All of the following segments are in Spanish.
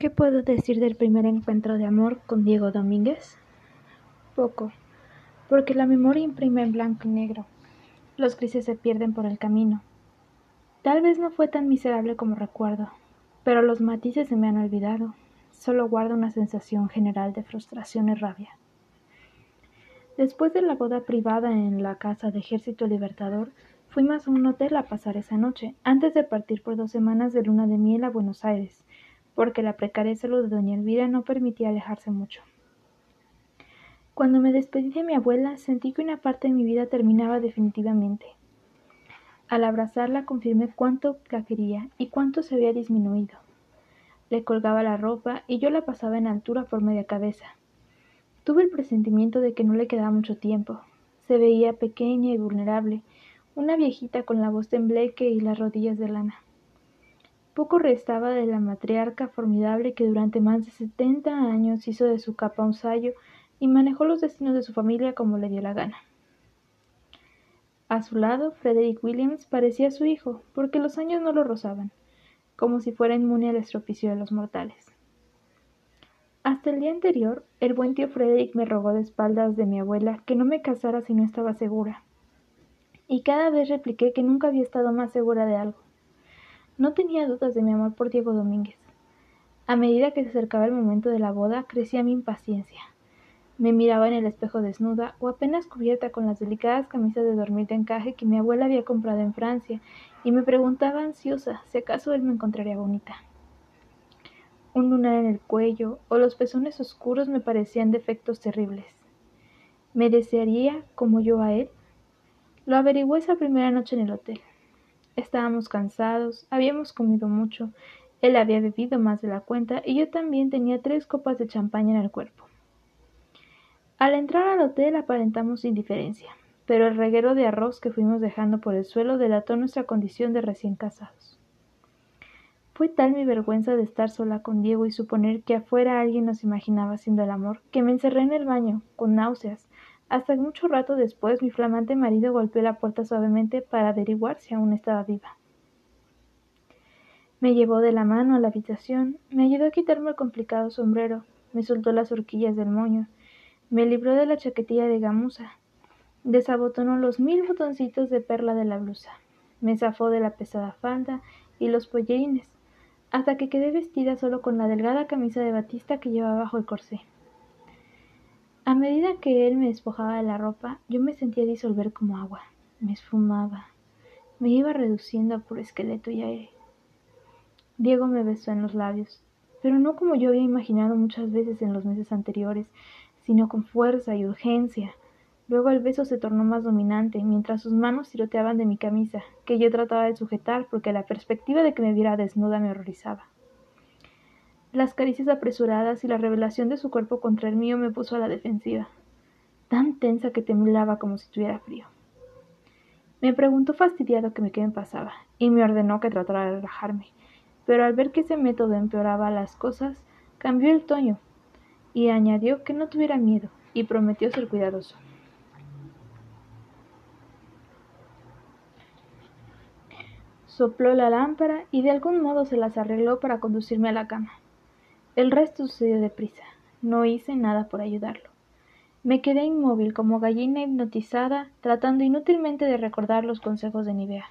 ¿Qué puedo decir del primer encuentro de amor con Diego Domínguez? Poco, porque la memoria imprime en blanco y negro. Los grises se pierden por el camino. Tal vez no fue tan miserable como recuerdo, pero los matices se me han olvidado. Solo guardo una sensación general de frustración y rabia. Después de la boda privada en la casa de Ejército Libertador, fuimos a un hotel a pasar esa noche, antes de partir por dos semanas de luna de miel a Buenos Aires, porque la precaria salud de doña Elvira no permitía alejarse mucho. Cuando me despedí de mi abuela, sentí que una parte de mi vida terminaba definitivamente. Al abrazarla confirmé cuánto la quería y cuánto se había disminuido. Le colgaba la ropa y yo la pasaba en altura por media cabeza. Tuve el presentimiento de que no le quedaba mucho tiempo. Se veía pequeña y vulnerable, una viejita con la voz tembleque y las rodillas de lana. Poco restaba de la matriarca formidable que durante más de setenta años hizo de su capa un sayo y manejó los destinos de su familia como le dio la gana. A su lado, Frederick Williams parecía su hijo, porque los años no lo rozaban, como si fuera inmune al estropicio de los mortales. Hasta el día anterior, el buen tío Frederick me rogó de espaldas de mi abuela que no me casara si no estaba segura. Y cada vez repliqué que nunca había estado más segura de algo. No tenía dudas de mi amor por Diego Domínguez. A medida que se acercaba el momento de la boda, crecía mi impaciencia. Me miraba en el espejo desnuda o apenas cubierta con las delicadas camisas de dormir de encaje que mi abuela había comprado en Francia y me preguntaba ansiosa si acaso él me encontraría bonita un lunar en el cuello o los pezones oscuros me parecían defectos terribles. ¿Me desearía como yo a él? Lo averigué esa primera noche en el hotel. Estábamos cansados, habíamos comido mucho, él había bebido más de la cuenta y yo también tenía tres copas de champaña en el cuerpo. Al entrar al hotel aparentamos indiferencia, pero el reguero de arroz que fuimos dejando por el suelo delató nuestra condición de recién casados. Fue tal mi vergüenza de estar sola con Diego y suponer que afuera alguien nos imaginaba haciendo el amor, que me encerré en el baño, con náuseas, hasta mucho rato después mi flamante marido golpeó la puerta suavemente para averiguar si aún estaba viva. Me llevó de la mano a la habitación, me ayudó a quitarme el complicado sombrero, me soltó las horquillas del moño, me libró de la chaquetilla de gamuza, desabotonó los mil botoncitos de perla de la blusa, me zafó de la pesada falda y los pollerines, hasta que quedé vestida solo con la delgada camisa de batista que llevaba bajo el corsé. A medida que él me despojaba de la ropa, yo me sentía disolver como agua, me esfumaba, me iba reduciendo por esqueleto y aire. Diego me besó en los labios, pero no como yo había imaginado muchas veces en los meses anteriores, sino con fuerza y urgencia, Luego el beso se tornó más dominante, mientras sus manos tiroteaban de mi camisa, que yo trataba de sujetar porque la perspectiva de que me viera desnuda me horrorizaba. Las caricias apresuradas y la revelación de su cuerpo contra el mío me puso a la defensiva, tan tensa que temblaba como si tuviera frío. Me preguntó fastidiado que me qué me pasaba, y me ordenó que tratara de relajarme, pero al ver que ese método empeoraba las cosas, cambió el tono y añadió que no tuviera miedo, y prometió ser cuidadoso. Sopló la lámpara y de algún modo se las arregló para conducirme a la cama. El resto sucedió deprisa. No hice nada por ayudarlo. Me quedé inmóvil como gallina hipnotizada, tratando inútilmente de recordar los consejos de Nivea.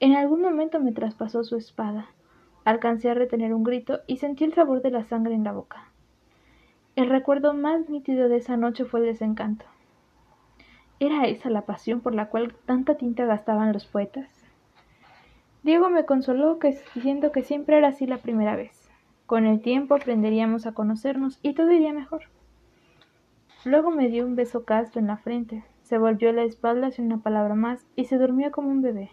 En algún momento me traspasó su espada. Alcancé a retener un grito y sentí el sabor de la sangre en la boca. El recuerdo más nítido de esa noche fue el desencanto. ¿Era esa la pasión por la cual tanta tinta gastaban los poetas? Diego me consoló diciendo que siempre era así la primera vez. Con el tiempo aprenderíamos a conocernos y todo iría mejor. Luego me dio un beso casto en la frente, se volvió la espalda sin una palabra más y se durmió como un bebé,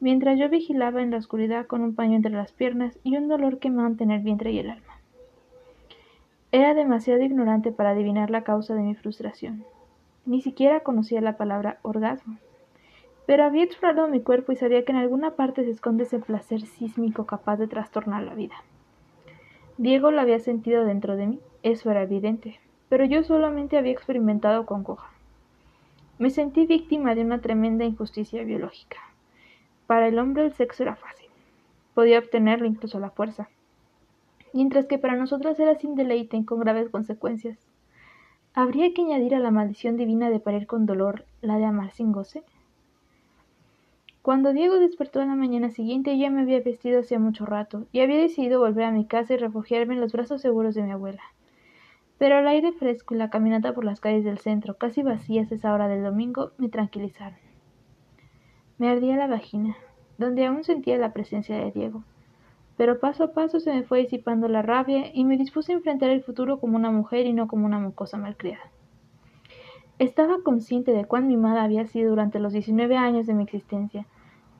mientras yo vigilaba en la oscuridad con un paño entre las piernas y un dolor que me mantenía el vientre y el alma. Era demasiado ignorante para adivinar la causa de mi frustración. Ni siquiera conocía la palabra orgasmo pero había explorado mi cuerpo y sabía que en alguna parte se esconde ese placer sísmico capaz de trastornar la vida. Diego lo había sentido dentro de mí, eso era evidente, pero yo solamente había experimentado con coja. Me sentí víctima de una tremenda injusticia biológica. Para el hombre el sexo era fácil. Podía obtenerlo incluso a la fuerza. mientras que para nosotras era sin deleite con graves consecuencias. ¿Habría que añadir a la maldición divina de parir con dolor la de amar sin goce? Cuando Diego despertó en la mañana siguiente ya me había vestido hacía mucho rato y había decidido volver a mi casa y refugiarme en los brazos seguros de mi abuela. Pero el aire fresco y la caminata por las calles del centro, casi vacías a esa hora del domingo, me tranquilizaron. Me ardía la vagina, donde aún sentía la presencia de Diego. Pero paso a paso se me fue disipando la rabia y me dispuse a enfrentar el futuro como una mujer y no como una mocosa malcriada. Estaba consciente de cuán mimada había sido durante los diecinueve años de mi existencia,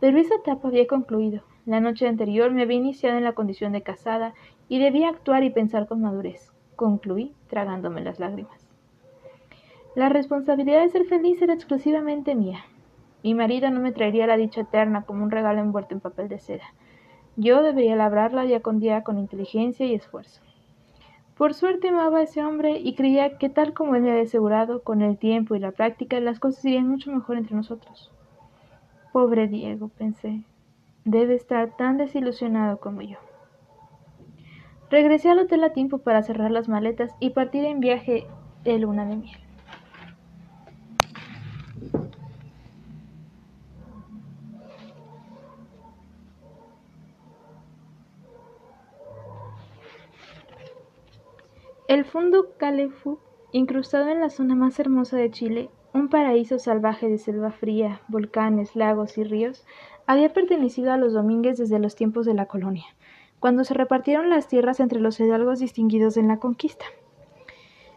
pero esa etapa había concluido. La noche anterior me había iniciado en la condición de casada y debía actuar y pensar con madurez. Concluí tragándome las lágrimas. La responsabilidad de ser feliz era exclusivamente mía. Mi marido no me traería la dicha eterna como un regalo envuelto en papel de seda. Yo debería labrarla día con día con inteligencia y esfuerzo. Por suerte amaba a ese hombre y creía que tal como él me había asegurado, con el tiempo y la práctica las cosas irían mucho mejor entre nosotros. Pobre Diego, pensé, debe estar tan desilusionado como yo. Regresé al hotel a tiempo para cerrar las maletas y partir en viaje de luna de miel. El fondo Calefú, incrustado en la zona más hermosa de Chile, un paraíso salvaje de selva fría, volcanes, lagos y ríos, había pertenecido a los Domínguez desde los tiempos de la colonia, cuando se repartieron las tierras entre los hidalgos distinguidos en la conquista.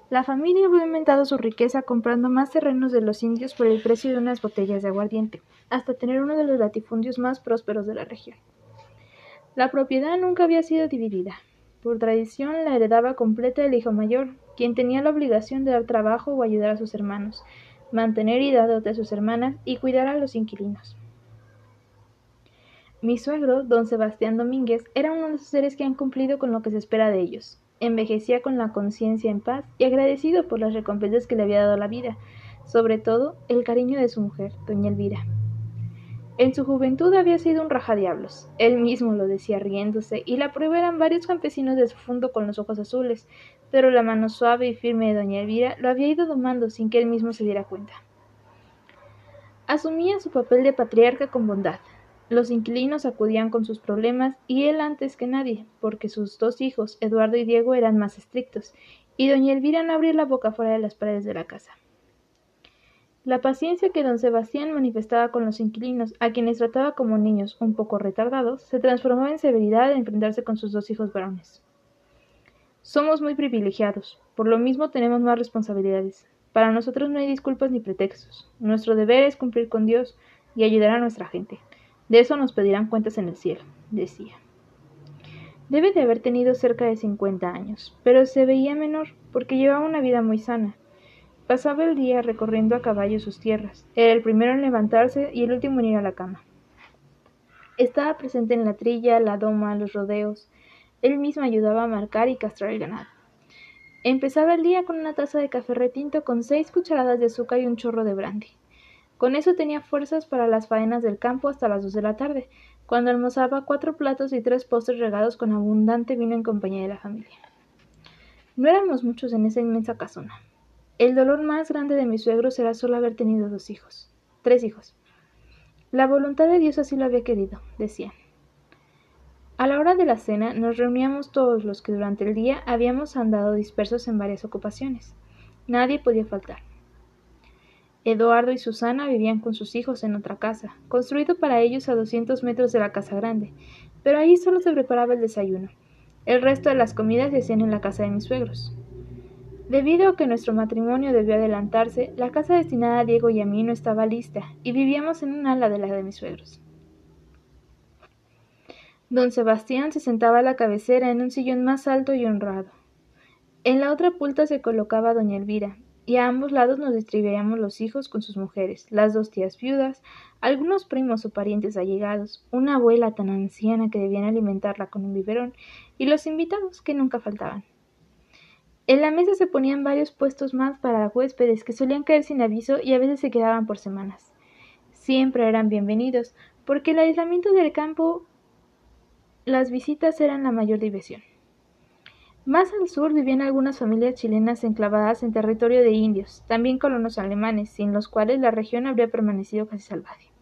La familia había aumentado su riqueza comprando más terrenos de los indios por el precio de unas botellas de aguardiente, hasta tener uno de los latifundios más prósperos de la región. La propiedad nunca había sido dividida, por tradición la heredaba completa el hijo mayor, quien tenía la obligación de dar trabajo o ayudar a sus hermanos, mantener y dar a sus hermanas y cuidar a los inquilinos. Mi suegro, don Sebastián Domínguez, era uno de esos seres que han cumplido con lo que se espera de ellos. Envejecía con la conciencia en paz y agradecido por las recompensas que le había dado la vida, sobre todo el cariño de su mujer, doña Elvira. En su juventud había sido un rajadiablos, él mismo lo decía riéndose, y la prueba eran varios campesinos de su fondo con los ojos azules, pero la mano suave y firme de doña Elvira lo había ido domando sin que él mismo se diera cuenta. Asumía su papel de patriarca con bondad. Los inquilinos acudían con sus problemas y él antes que nadie, porque sus dos hijos, Eduardo y Diego, eran más estrictos, y doña Elvira no abría la boca fuera de las paredes de la casa. La paciencia que don Sebastián manifestaba con los inquilinos, a quienes trataba como niños un poco retardados, se transformó en severidad al enfrentarse con sus dos hijos varones. Somos muy privilegiados, por lo mismo tenemos más responsabilidades. Para nosotros no hay disculpas ni pretextos. Nuestro deber es cumplir con Dios y ayudar a nuestra gente. De eso nos pedirán cuentas en el cielo, decía. Debe de haber tenido cerca de cincuenta años, pero se veía menor porque llevaba una vida muy sana Pasaba el día recorriendo a caballo sus tierras. Era el primero en levantarse y el último en ir a la cama. Estaba presente en la trilla, la doma, los rodeos. Él mismo ayudaba a marcar y castrar el ganado. Empezaba el día con una taza de café retinto con seis cucharadas de azúcar y un chorro de brandy. Con eso tenía fuerzas para las faenas del campo hasta las dos de la tarde, cuando almorzaba cuatro platos y tres postres regados con abundante vino en compañía de la familia. No éramos muchos en esa inmensa casona. El dolor más grande de mi suegro será solo haber tenido dos hijos, tres hijos. La voluntad de Dios así lo había querido, decía. A la hora de la cena nos reuníamos todos los que durante el día habíamos andado dispersos en varias ocupaciones. Nadie podía faltar. Eduardo y Susana vivían con sus hijos en otra casa, construido para ellos a doscientos metros de la casa grande, pero ahí solo se preparaba el desayuno. El resto de las comidas se hacían en la casa de mis suegros. Debido a que nuestro matrimonio debió adelantarse, la casa destinada a Diego y a mí no estaba lista, y vivíamos en un ala de la de mis suegros. Don Sebastián se sentaba a la cabecera en un sillón más alto y honrado. En la otra pulta se colocaba doña Elvira, y a ambos lados nos distribuíamos los hijos con sus mujeres, las dos tías viudas, algunos primos o parientes allegados, una abuela tan anciana que debían alimentarla con un biberón, y los invitados que nunca faltaban. En la mesa se ponían varios puestos más para huéspedes que solían caer sin aviso y a veces se quedaban por semanas. Siempre eran bienvenidos, porque el aislamiento del campo las visitas eran la mayor diversión. Más al sur vivían algunas familias chilenas enclavadas en territorio de indios, también colonos alemanes, sin los cuales la región habría permanecido casi salvaje.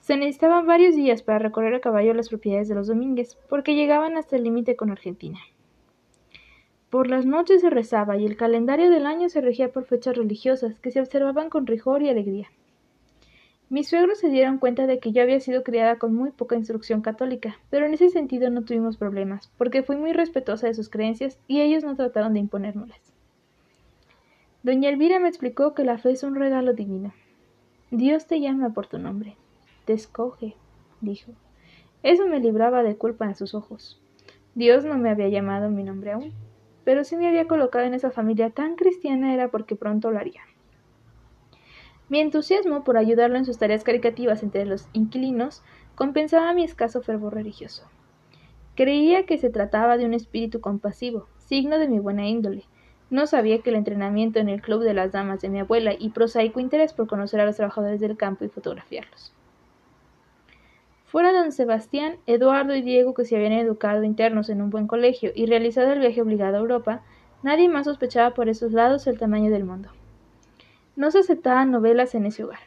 Se necesitaban varios días para recorrer a caballo las propiedades de los Domínguez, porque llegaban hasta el límite con Argentina. Por las noches se rezaba y el calendario del año se regía por fechas religiosas que se observaban con rigor y alegría. Mis suegros se dieron cuenta de que yo había sido criada con muy poca instrucción católica, pero en ese sentido no tuvimos problemas, porque fui muy respetuosa de sus creencias y ellos no trataron de imponérmelas. Doña Elvira me explicó que la fe es un regalo divino. Dios te llama por tu nombre. Te escoge, dijo. Eso me libraba de culpa en sus ojos. Dios no me había llamado mi nombre aún pero si me había colocado en esa familia tan cristiana era porque pronto lo haría. Mi entusiasmo por ayudarlo en sus tareas caricativas entre los inquilinos compensaba mi escaso fervor religioso. Creía que se trataba de un espíritu compasivo, signo de mi buena índole. No sabía que el entrenamiento en el club de las damas de mi abuela y prosaico interés por conocer a los trabajadores del campo y fotografiarlos. Fuera don Sebastián, Eduardo y Diego, que se habían educado internos en un buen colegio y realizado el viaje obligado a Europa, nadie más sospechaba por esos lados el tamaño del mundo. No se aceptaban novelas en ese hogar.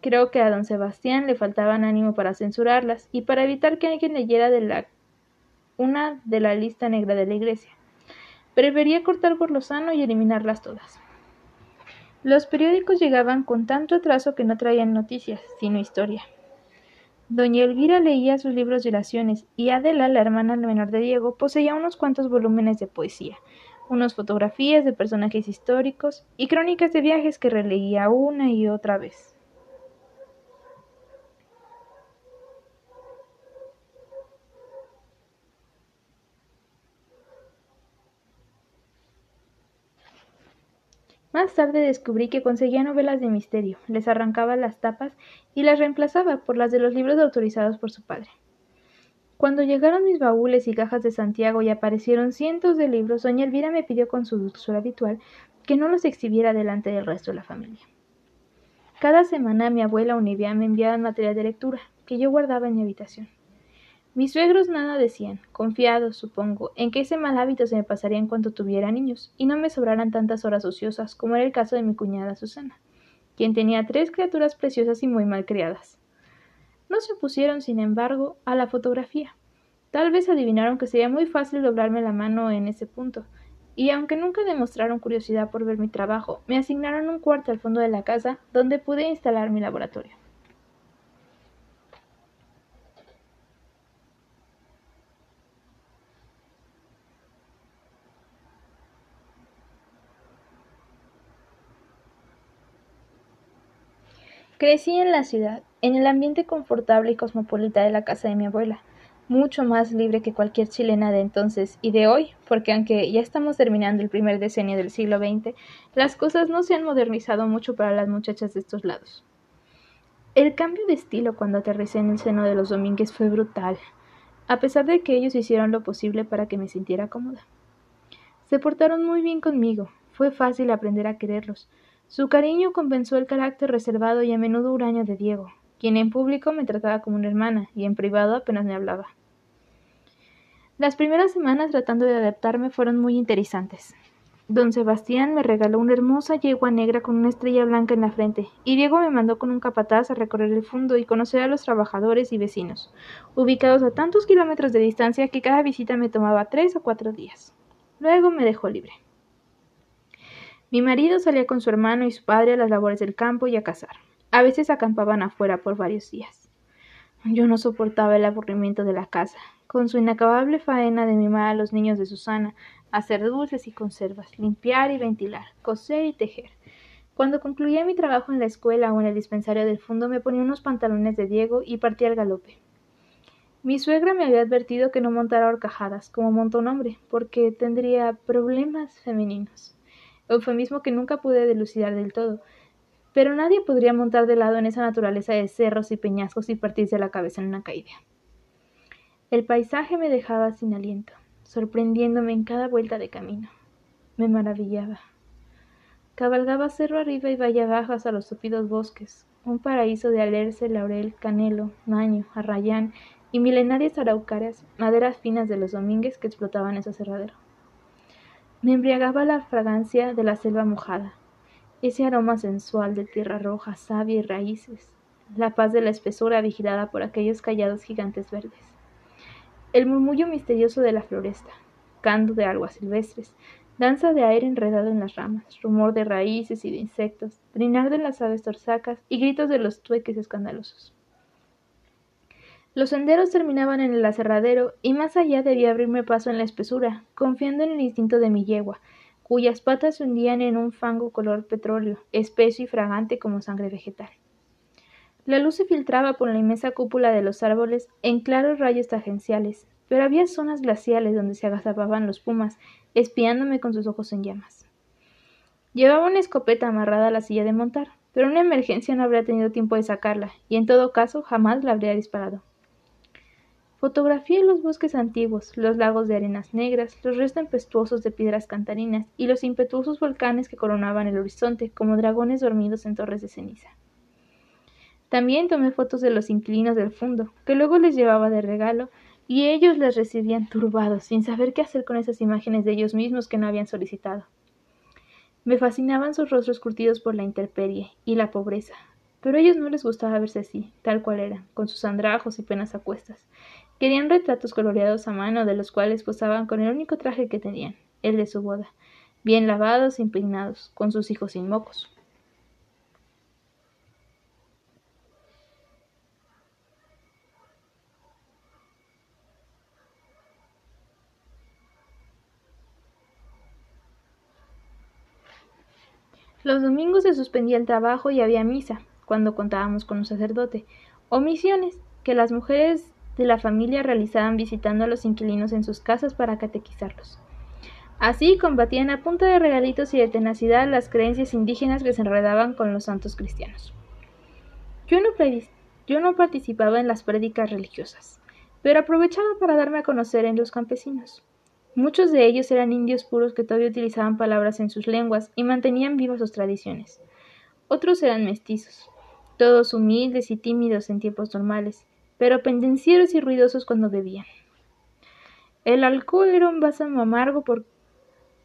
Creo que a don Sebastián le faltaban ánimo para censurarlas y para evitar que alguien leyera de la una de la lista negra de la iglesia. Prefería cortar por lo sano y eliminarlas todas. Los periódicos llegaban con tanto atraso que no traían noticias, sino historia. Doña Elvira leía sus libros de oraciones y Adela, la hermana menor de Diego, poseía unos cuantos volúmenes de poesía, unas fotografías de personajes históricos y crónicas de viajes que releía una y otra vez. Más tarde descubrí que conseguía novelas de misterio, les arrancaba las tapas y las reemplazaba por las de los libros autorizados por su padre. Cuando llegaron mis baúles y cajas de Santiago y aparecieron cientos de libros, doña Elvira me pidió con su dulzura habitual que no los exhibiera delante del resto de la familia. Cada semana mi abuela Univia me enviaba material de lectura, que yo guardaba en mi habitación. Mis suegros nada decían, confiados, supongo, en que ese mal hábito se me pasaría en cuanto tuviera niños, y no me sobraran tantas horas ociosas, como era el caso de mi cuñada Susana, quien tenía tres criaturas preciosas y muy mal criadas. No se opusieron, sin embargo, a la fotografía. Tal vez adivinaron que sería muy fácil doblarme la mano en ese punto, y aunque nunca demostraron curiosidad por ver mi trabajo, me asignaron un cuarto al fondo de la casa donde pude instalar mi laboratorio. Crecí en la ciudad, en el ambiente confortable y cosmopolita de la casa de mi abuela, mucho más libre que cualquier chilena de entonces y de hoy, porque aunque ya estamos terminando el primer decenio del siglo XX, las cosas no se han modernizado mucho para las muchachas de estos lados. El cambio de estilo cuando aterricé en el seno de los Domínguez fue brutal, a pesar de que ellos hicieron lo posible para que me sintiera cómoda. Se portaron muy bien conmigo, fue fácil aprender a quererlos, su cariño compensó el carácter reservado y a menudo huraño de Diego, quien en público me trataba como una hermana y en privado apenas me hablaba. Las primeras semanas tratando de adaptarme fueron muy interesantes. Don Sebastián me regaló una hermosa yegua negra con una estrella blanca en la frente, y Diego me mandó con un capataz a recorrer el fondo y conocer a los trabajadores y vecinos, ubicados a tantos kilómetros de distancia que cada visita me tomaba tres o cuatro días. Luego me dejó libre. Mi marido salía con su hermano y su padre a las labores del campo y a cazar. A veces acampaban afuera por varios días. Yo no soportaba el aburrimiento de la casa, con su inacabable faena de mimar a los niños de Susana, hacer dulces y conservas, limpiar y ventilar, coser y tejer. Cuando concluía mi trabajo en la escuela o en el dispensario del fondo me ponía unos pantalones de Diego y partía al galope. Mi suegra me había advertido que no montara horcajadas, como monta un hombre, porque tendría problemas femeninos eufemismo que nunca pude delucidar del todo. Pero nadie podría montar de lado en esa naturaleza de cerros y peñascos y partirse la cabeza en una caída. El paisaje me dejaba sin aliento, sorprendiéndome en cada vuelta de camino. Me maravillaba. Cabalgaba cerro arriba y valle abajo hasta los tupidos bosques, un paraíso de alerce, laurel, canelo, naño, arrayán y milenarias araucarias, maderas finas de los domínguez que explotaban ese cerradero. Me embriagaba la fragancia de la selva mojada, ese aroma sensual de tierra roja, savia y raíces, la paz de la espesura vigilada por aquellos callados gigantes verdes, el murmullo misterioso de la floresta, canto de aguas silvestres, danza de aire enredado en las ramas, rumor de raíces y de insectos, trinar de las aves torsacas y gritos de los tueques escandalosos. Los senderos terminaban en el aserradero y más allá debía abrirme paso en la espesura, confiando en el instinto de mi yegua, cuyas patas se hundían en un fango color petróleo, espeso y fragante como sangre vegetal. La luz se filtraba por la inmensa cúpula de los árboles en claros rayos tangenciales, pero había zonas glaciales donde se agazapaban los pumas, espiándome con sus ojos en llamas. Llevaba una escopeta amarrada a la silla de montar, pero una emergencia no habría tenido tiempo de sacarla, y en todo caso jamás la habría disparado. Fotografié los bosques antiguos, los lagos de arenas negras, los restos tempestuosos de piedras cantarinas y los impetuosos volcanes que coronaban el horizonte como dragones dormidos en torres de ceniza. También tomé fotos de los inquilinos del fondo, que luego les llevaba de regalo, y ellos les recibían turbados, sin saber qué hacer con esas imágenes de ellos mismos que no habían solicitado. Me fascinaban sus rostros curtidos por la intemperie y la pobreza, pero a ellos no les gustaba verse así, tal cual eran, con sus andrajos y penas a Querían retratos coloreados a mano, de los cuales posaban con el único traje que tenían, el de su boda, bien lavados e impregnados, con sus hijos sin mocos. Los domingos se suspendía el trabajo y había misa, cuando contábamos con un sacerdote, o misiones, que las mujeres de la familia realizaban visitando a los inquilinos en sus casas para catequizarlos. Así combatían a punta de regalitos y de tenacidad las creencias indígenas que se enredaban con los santos cristianos. Yo no, participaba en las prédicas religiosas, pero aprovechaba para darme a conocer en los campesinos. Muchos de ellos eran indios puros que todavía utilizaban palabras en sus lenguas y mantenían vivas sus tradiciones. Otros eran mestizos, todos humildes y tímidos en tiempos normales, pero pendencieros y ruidosos cuando bebían. El alcohol era un bálsamo amargo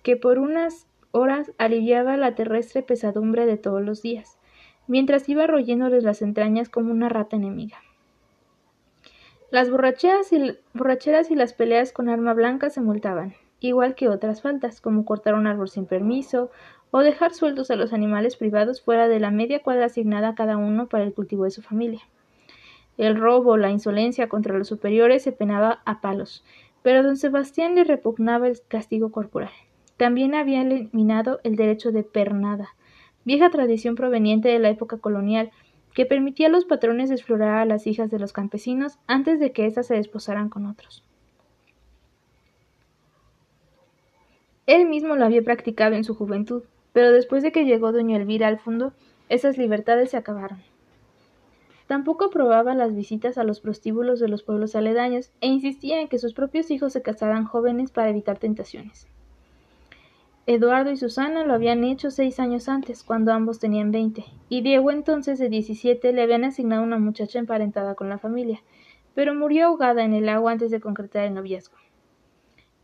que por unas horas aliviaba la terrestre pesadumbre de todos los días, mientras iba royéndoles las entrañas como una rata enemiga. Las borracheras y, borracheras y las peleas con arma blanca se multaban, igual que otras faltas, como cortar un árbol sin permiso o dejar sueltos a los animales privados fuera de la media cuadra asignada a cada uno para el cultivo de su familia. El robo, la insolencia contra los superiores se penaba a palos, pero don Sebastián le repugnaba el castigo corporal. También había eliminado el derecho de pernada, vieja tradición proveniente de la época colonial, que permitía a los patrones explorar a las hijas de los campesinos antes de que éstas se desposaran con otros. Él mismo lo había practicado en su juventud, pero después de que llegó doña Elvira al fondo, esas libertades se acabaron. Tampoco aprobaba las visitas a los prostíbulos de los pueblos aledaños e insistía en que sus propios hijos se casaran jóvenes para evitar tentaciones. Eduardo y Susana lo habían hecho seis años antes, cuando ambos tenían veinte, y Diego entonces de diecisiete le habían asignado una muchacha emparentada con la familia, pero murió ahogada en el agua antes de concretar el noviazgo.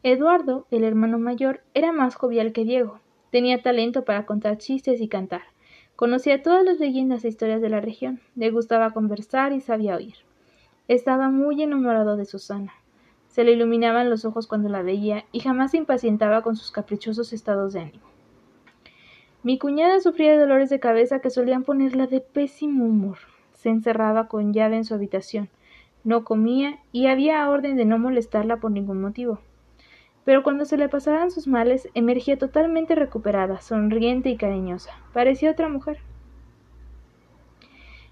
Eduardo, el hermano mayor, era más jovial que Diego, tenía talento para contar chistes y cantar, Conocía todas las leyendas e historias de la región, le gustaba conversar y sabía oír. Estaba muy enamorado de Susana. Se le iluminaban los ojos cuando la veía y jamás se impacientaba con sus caprichosos estados de ánimo. Mi cuñada sufría de dolores de cabeza que solían ponerla de pésimo humor. Se encerraba con llave en su habitación, no comía y había orden de no molestarla por ningún motivo pero cuando se le pasaban sus males emergía totalmente recuperada, sonriente y cariñosa. Parecía otra mujer.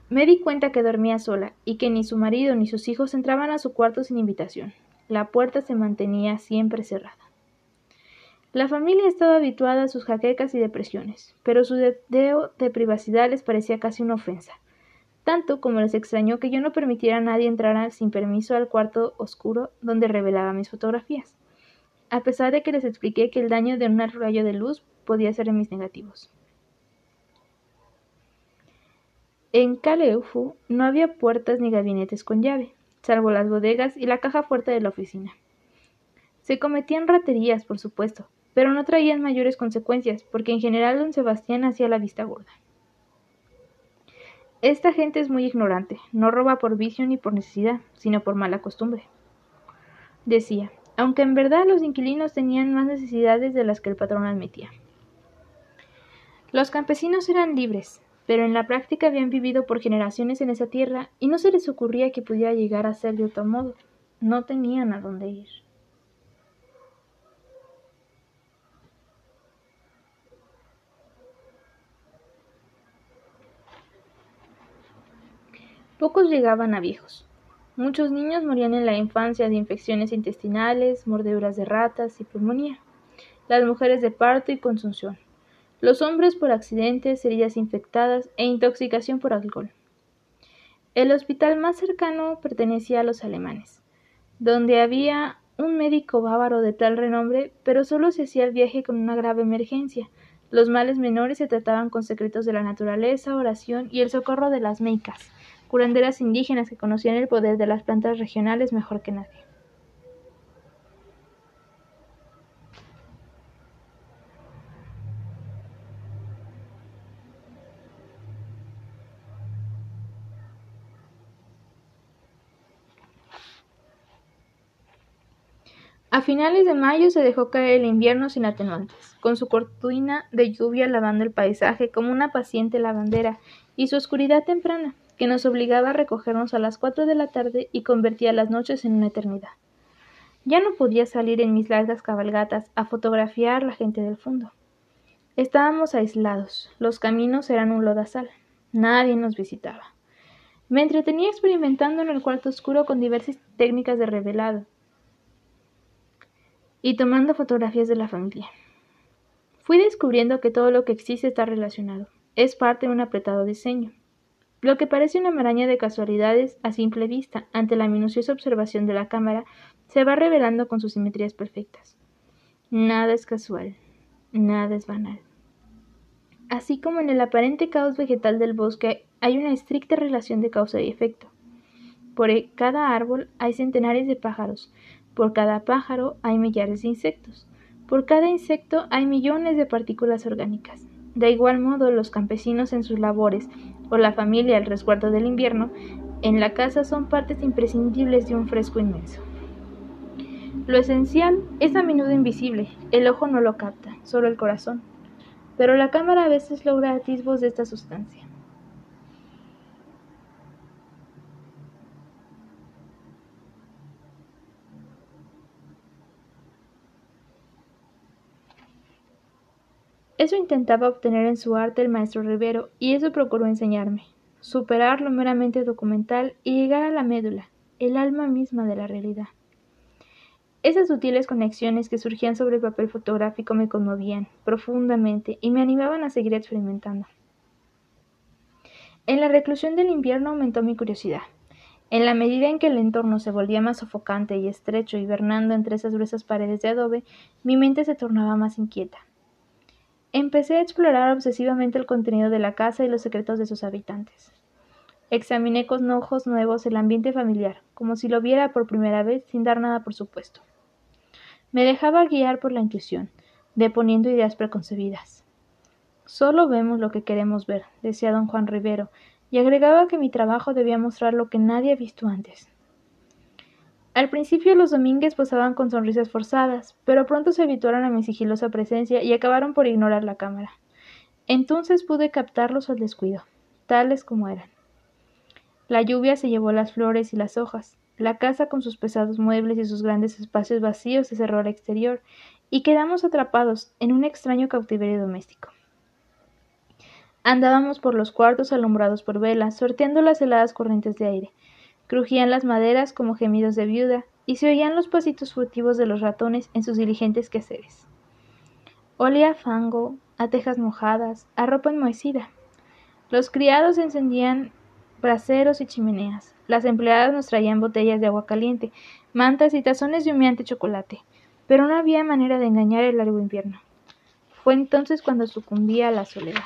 Me di cuenta que dormía sola y que ni su marido ni sus hijos entraban a su cuarto sin invitación. La puerta se mantenía siempre cerrada. La familia estaba habituada a sus jaquecas y depresiones, pero su deseo de privacidad les parecía casi una ofensa, tanto como les extrañó que yo no permitiera a nadie entrar sin permiso al cuarto oscuro donde revelaba mis fotografías a pesar de que les expliqué que el daño de un rayo de luz podía ser en mis negativos. En Caleufu no había puertas ni gabinetes con llave, salvo las bodegas y la caja fuerte de la oficina. Se cometían raterías, por supuesto, pero no traían mayores consecuencias, porque en general don Sebastián hacía la vista gorda. Esta gente es muy ignorante, no roba por vicio ni por necesidad, sino por mala costumbre. Decía, aunque en verdad los inquilinos tenían más necesidades de las que el patrón admitía. Los campesinos eran libres, pero en la práctica habían vivido por generaciones en esa tierra y no se les ocurría que pudiera llegar a ser de otro modo. No tenían a dónde ir. Pocos llegaban a viejos. Muchos niños morían en la infancia de infecciones intestinales, mordeduras de ratas y pulmonía. Las mujeres de parto y consunción. Los hombres por accidentes, heridas infectadas e intoxicación por alcohol. El hospital más cercano pertenecía a los alemanes, donde había un médico bávaro de tal renombre, pero solo se hacía el viaje con una grave emergencia. Los males menores se trataban con secretos de la naturaleza, oración y el socorro de las meicas curanderas indígenas que conocían el poder de las plantas regionales mejor que nadie. A finales de mayo se dejó caer el invierno sin atenuantes, con su cortina de lluvia lavando el paisaje como una paciente lavandera y su oscuridad temprana que nos obligaba a recogernos a las cuatro de la tarde y convertía las noches en una eternidad. Ya no podía salir en mis largas cabalgatas a fotografiar la gente del fondo. Estábamos aislados, los caminos eran un lodazal, nadie nos visitaba. Me entretenía experimentando en el cuarto oscuro con diversas técnicas de revelado y tomando fotografías de la familia. Fui descubriendo que todo lo que existe está relacionado, es parte de un apretado diseño. Lo que parece una maraña de casualidades a simple vista, ante la minuciosa observación de la cámara, se va revelando con sus simetrías perfectas. Nada es casual, nada es banal. Así como en el aparente caos vegetal del bosque hay una estricta relación de causa y efecto. Por e, cada árbol hay centenares de pájaros, por cada pájaro hay millares de insectos, por cada insecto hay millones de partículas orgánicas. De igual modo, los campesinos en sus labores o la familia al resguardo del invierno, en la casa son partes imprescindibles de un fresco inmenso. Lo esencial es a menudo invisible, el ojo no lo capta, solo el corazón, pero la cámara a veces logra atisbos de esta sustancia. Eso intentaba obtener en su arte el maestro Rivero, y eso procuró enseñarme. Superar lo meramente documental y llegar a la médula, el alma misma de la realidad. Esas sutiles conexiones que surgían sobre el papel fotográfico me conmovían profundamente y me animaban a seguir experimentando. En la reclusión del invierno aumentó mi curiosidad. En la medida en que el entorno se volvía más sofocante y estrecho, hibernando entre esas gruesas paredes de adobe, mi mente se tornaba más inquieta. Empecé a explorar obsesivamente el contenido de la casa y los secretos de sus habitantes. Examiné con ojos nuevos el ambiente familiar, como si lo viera por primera vez sin dar nada por supuesto. Me dejaba guiar por la intuición, deponiendo ideas preconcebidas. Solo vemos lo que queremos ver, decía don Juan Rivero, y agregaba que mi trabajo debía mostrar lo que nadie ha visto antes. Al principio los domínguez posaban con sonrisas forzadas, pero pronto se habituaron a mi sigilosa presencia y acabaron por ignorar la cámara. Entonces pude captarlos al descuido, tales como eran. La lluvia se llevó las flores y las hojas, la casa con sus pesados muebles y sus grandes espacios vacíos se cerró al exterior, y quedamos atrapados en un extraño cautiverio doméstico. Andábamos por los cuartos alumbrados por velas, sorteando las heladas corrientes de aire, Crujían las maderas como gemidos de viuda, y se oían los pasitos furtivos de los ratones en sus diligentes quehaceres. Olía fango, a tejas mojadas, a ropa enmohecida. Los criados encendían braseros y chimeneas. Las empleadas nos traían botellas de agua caliente, mantas y tazones de humeante chocolate. Pero no había manera de engañar el largo invierno. Fue entonces cuando sucumbía a la soledad.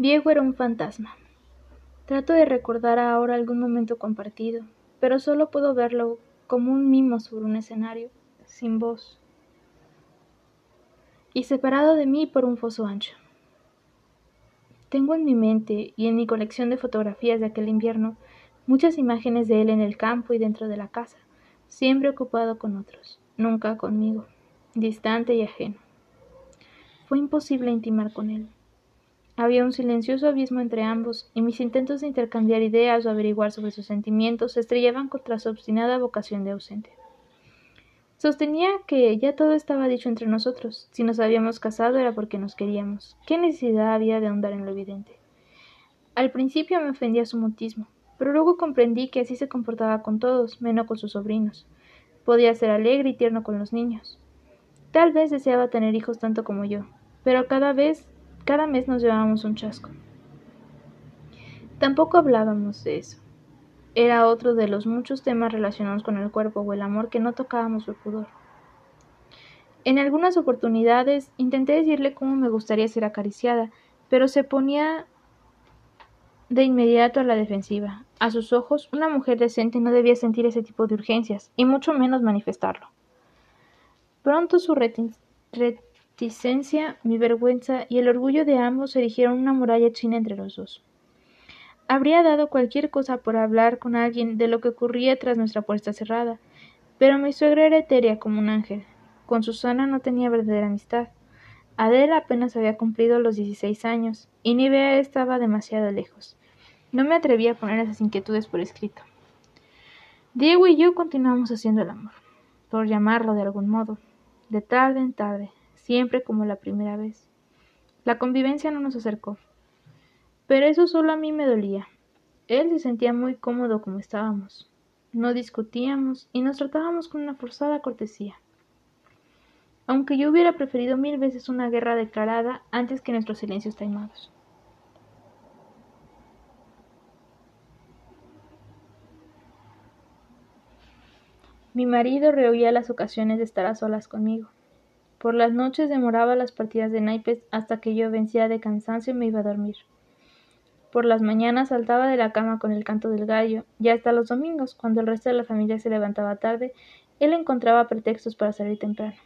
Diego era un fantasma. Trato de recordar ahora algún momento compartido, pero solo puedo verlo como un mimo sobre un escenario, sin voz, y separado de mí por un foso ancho. Tengo en mi mente y en mi colección de fotografías de aquel invierno muchas imágenes de él en el campo y dentro de la casa, siempre ocupado con otros, nunca conmigo, distante y ajeno. Fue imposible intimar con él. Había un silencioso abismo entre ambos, y mis intentos de intercambiar ideas o averiguar sobre sus sentimientos se estrellaban contra su obstinada vocación de ausente. Sostenía que ya todo estaba dicho entre nosotros. Si nos habíamos casado era porque nos queríamos. ¿Qué necesidad había de ahondar en lo evidente? Al principio me ofendía su mutismo, pero luego comprendí que así se comportaba con todos, menos con sus sobrinos. Podía ser alegre y tierno con los niños. Tal vez deseaba tener hijos tanto como yo, pero cada vez cada mes nos llevábamos un chasco. Tampoco hablábamos de eso. Era otro de los muchos temas relacionados con el cuerpo o el amor que no tocábamos por pudor. En algunas oportunidades intenté decirle cómo me gustaría ser acariciada, pero se ponía de inmediato a la defensiva. A sus ojos, una mujer decente no debía sentir ese tipo de urgencias, y mucho menos manifestarlo. Pronto su mi vergüenza y el orgullo de ambos erigieron una muralla china entre los dos. Habría dado cualquier cosa por hablar con alguien de lo que ocurría tras nuestra puerta cerrada, pero mi suegra era etérea como un ángel. Con Susana no tenía verdadera amistad. Adela apenas había cumplido los dieciséis años, y Nivea estaba demasiado lejos. No me atreví a poner esas inquietudes por escrito. Diego y yo continuamos haciendo el amor, por llamarlo de algún modo, de tarde en tarde, siempre como la primera vez. La convivencia no nos acercó. Pero eso solo a mí me dolía. Él se sentía muy cómodo como estábamos. No discutíamos y nos tratábamos con una forzada cortesía. Aunque yo hubiera preferido mil veces una guerra declarada antes que nuestros silencios taimados. Mi marido rehuía las ocasiones de estar a solas conmigo. Por las noches demoraba las partidas de naipes hasta que yo vencía de cansancio y me iba a dormir. Por las mañanas saltaba de la cama con el canto del gallo, y hasta los domingos, cuando el resto de la familia se levantaba tarde, él encontraba pretextos para salir temprano.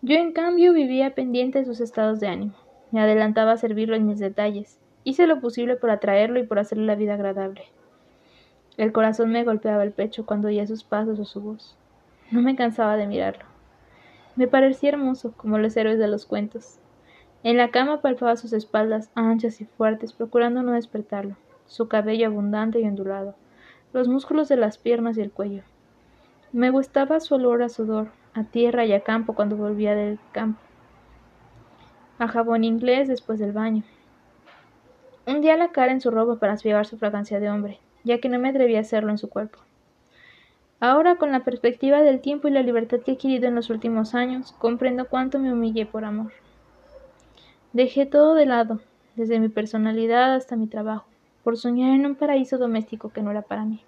Yo, en cambio, vivía pendiente de sus estados de ánimo. Me adelantaba a servirlo en mis detalles. Hice lo posible por atraerlo y por hacerle la vida agradable. El corazón me golpeaba el pecho cuando oía sus pasos o su voz. No me cansaba de mirarlo. Me parecía hermoso, como los héroes de los cuentos. En la cama palpaba sus espaldas anchas y fuertes, procurando no despertarlo, su cabello abundante y ondulado, los músculos de las piernas y el cuello. Me gustaba su olor a sudor, a tierra y a campo cuando volvía del campo, a jabón inglés después del baño. Un día la cara en su ropa para aspirar su fragancia de hombre, ya que no me atrevía a hacerlo en su cuerpo. Ahora, con la perspectiva del tiempo y la libertad que he adquirido en los últimos años, comprendo cuánto me humillé por amor. Dejé todo de lado, desde mi personalidad hasta mi trabajo, por soñar en un paraíso doméstico que no era para mí.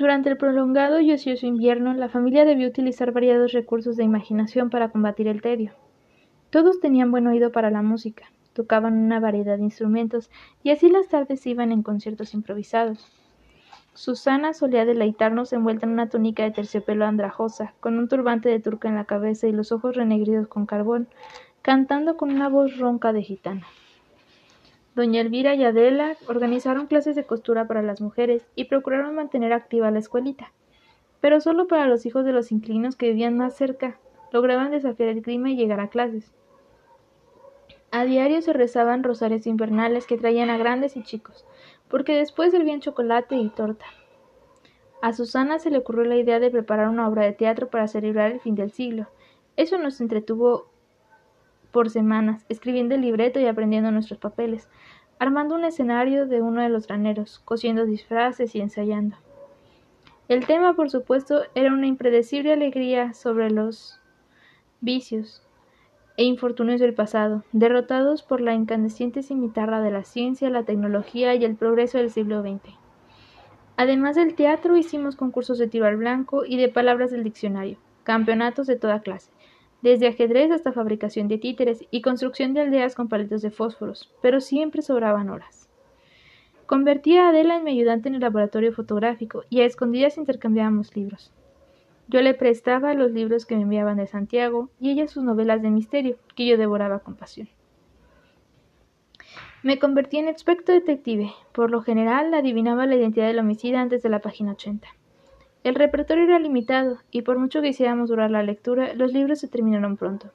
Durante el prolongado y ocioso invierno, la familia debió utilizar variados recursos de imaginación para combatir el tedio. Todos tenían buen oído para la música, tocaban una variedad de instrumentos y así las tardes iban en conciertos improvisados. Susana solía deleitarnos envuelta en una túnica de terciopelo andrajosa, con un turbante de turca en la cabeza y los ojos renegridos con carbón, cantando con una voz ronca de gitana. Doña Elvira y Adela organizaron clases de costura para las mujeres y procuraron mantener activa la escuelita. Pero solo para los hijos de los inclinos que vivían más cerca lograban desafiar el clima y llegar a clases. A diario se rezaban rosarios invernales que traían a grandes y chicos, porque después servían chocolate y torta. A Susana se le ocurrió la idea de preparar una obra de teatro para celebrar el fin del siglo. Eso nos entretuvo por semanas, escribiendo el libreto y aprendiendo nuestros papeles, armando un escenario de uno de los graneros, cosiendo disfraces y ensayando. El tema, por supuesto, era una impredecible alegría sobre los vicios, e infortunios del pasado, derrotados por la incandescente cimitarra de la ciencia, la tecnología y el progreso del siglo XX. Además del teatro, hicimos concursos de tiro al blanco y de palabras del diccionario, campeonatos de toda clase, desde ajedrez hasta fabricación de títeres y construcción de aldeas con palitos de fósforos, pero siempre sobraban horas. Convertí a Adela en mi ayudante en el laboratorio fotográfico y a escondidas intercambiábamos libros. Yo le prestaba los libros que me enviaban de Santiago y ella sus novelas de misterio, que yo devoraba con pasión. Me convertí en experto detective. Por lo general, adivinaba la identidad del homicida antes de la página 80. El repertorio era limitado, y por mucho que hiciéramos durar la lectura, los libros se terminaron pronto.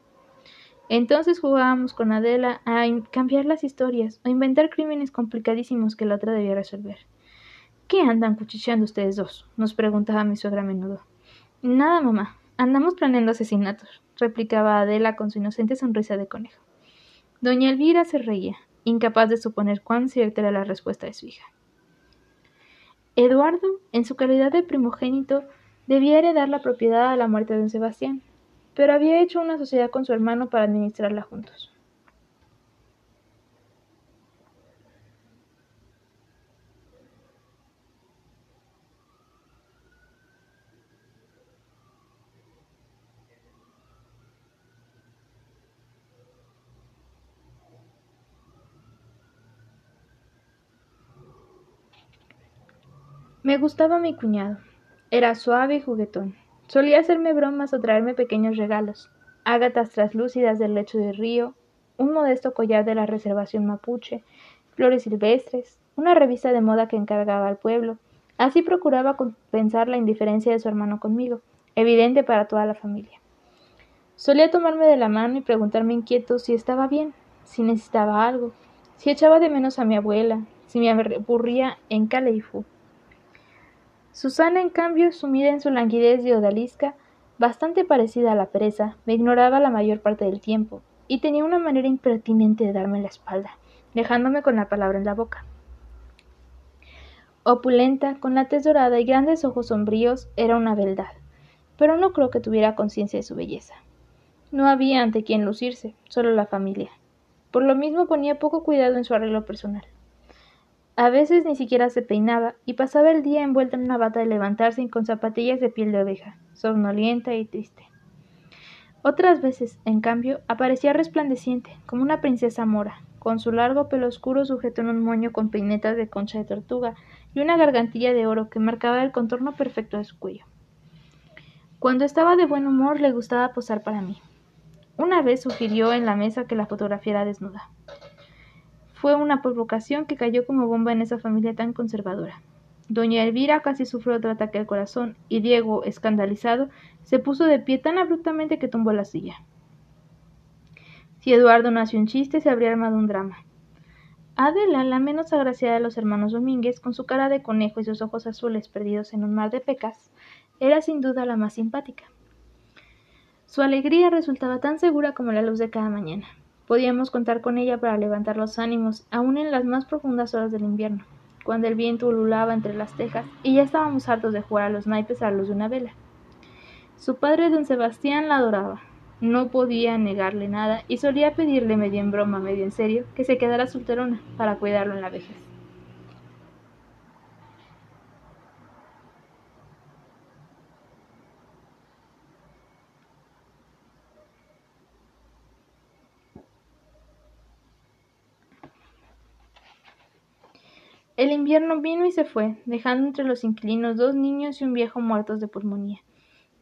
Entonces jugábamos con Adela a cambiar las historias o inventar crímenes complicadísimos que la otra debía resolver. ¿Qué andan cuchicheando ustedes dos? nos preguntaba mi suegra a menudo. Nada, mamá. Andamos planeando asesinatos, replicaba Adela con su inocente sonrisa de conejo. Doña Elvira se reía, incapaz de suponer cuán cierta era la respuesta de su hija. Eduardo, en su calidad de primogénito, debía heredar la propiedad a la muerte de don Sebastián, pero había hecho una sociedad con su hermano para administrarla juntos. Me gustaba mi cuñado. Era suave y juguetón. Solía hacerme bromas o traerme pequeños regalos, ágatas traslúcidas del lecho del río, un modesto collar de la reservación mapuche, flores silvestres, una revista de moda que encargaba al pueblo. Así procuraba compensar la indiferencia de su hermano conmigo, evidente para toda la familia. Solía tomarme de la mano y preguntarme inquieto si estaba bien, si necesitaba algo, si echaba de menos a mi abuela, si me aburría en Caleifú. Susana, en cambio, sumida en su languidez de odalisca, bastante parecida a la pereza, me ignoraba la mayor parte del tiempo, y tenía una manera impertinente de darme la espalda, dejándome con la palabra en la boca. Opulenta, con la tez dorada y grandes ojos sombríos, era una beldad, pero no creo que tuviera conciencia de su belleza. No había ante quien lucirse, solo la familia. Por lo mismo ponía poco cuidado en su arreglo personal. A veces ni siquiera se peinaba y pasaba el día envuelta en una bata de levantarse y con zapatillas de piel de oveja, somnolienta y triste. Otras veces, en cambio, aparecía resplandeciente, como una princesa mora, con su largo pelo oscuro sujeto en un moño con peinetas de concha de tortuga y una gargantilla de oro que marcaba el contorno perfecto de su cuello. Cuando estaba de buen humor le gustaba posar para mí. Una vez sugirió en la mesa que la fotografiara desnuda. Fue una provocación que cayó como bomba en esa familia tan conservadora. Doña Elvira casi sufrió otro ataque al corazón, y Diego, escandalizado, se puso de pie tan abruptamente que tumbó la silla. Si Eduardo no hacía un chiste, se habría armado un drama. Adela, la menos agraciada de los hermanos Domínguez, con su cara de conejo y sus ojos azules perdidos en un mar de pecas, era sin duda la más simpática. Su alegría resultaba tan segura como la luz de cada mañana. Podíamos contar con ella para levantar los ánimos, aun en las más profundas horas del invierno, cuando el viento ululaba entre las tejas y ya estábamos hartos de jugar a los naipes a la luz de una vela. Su padre, don Sebastián, la adoraba. No podía negarle nada y solía pedirle medio en broma, medio en serio, que se quedara solterona para cuidarlo en la vejez. El invierno vino y se fue, dejando entre los inquilinos dos niños y un viejo muertos de pulmonía.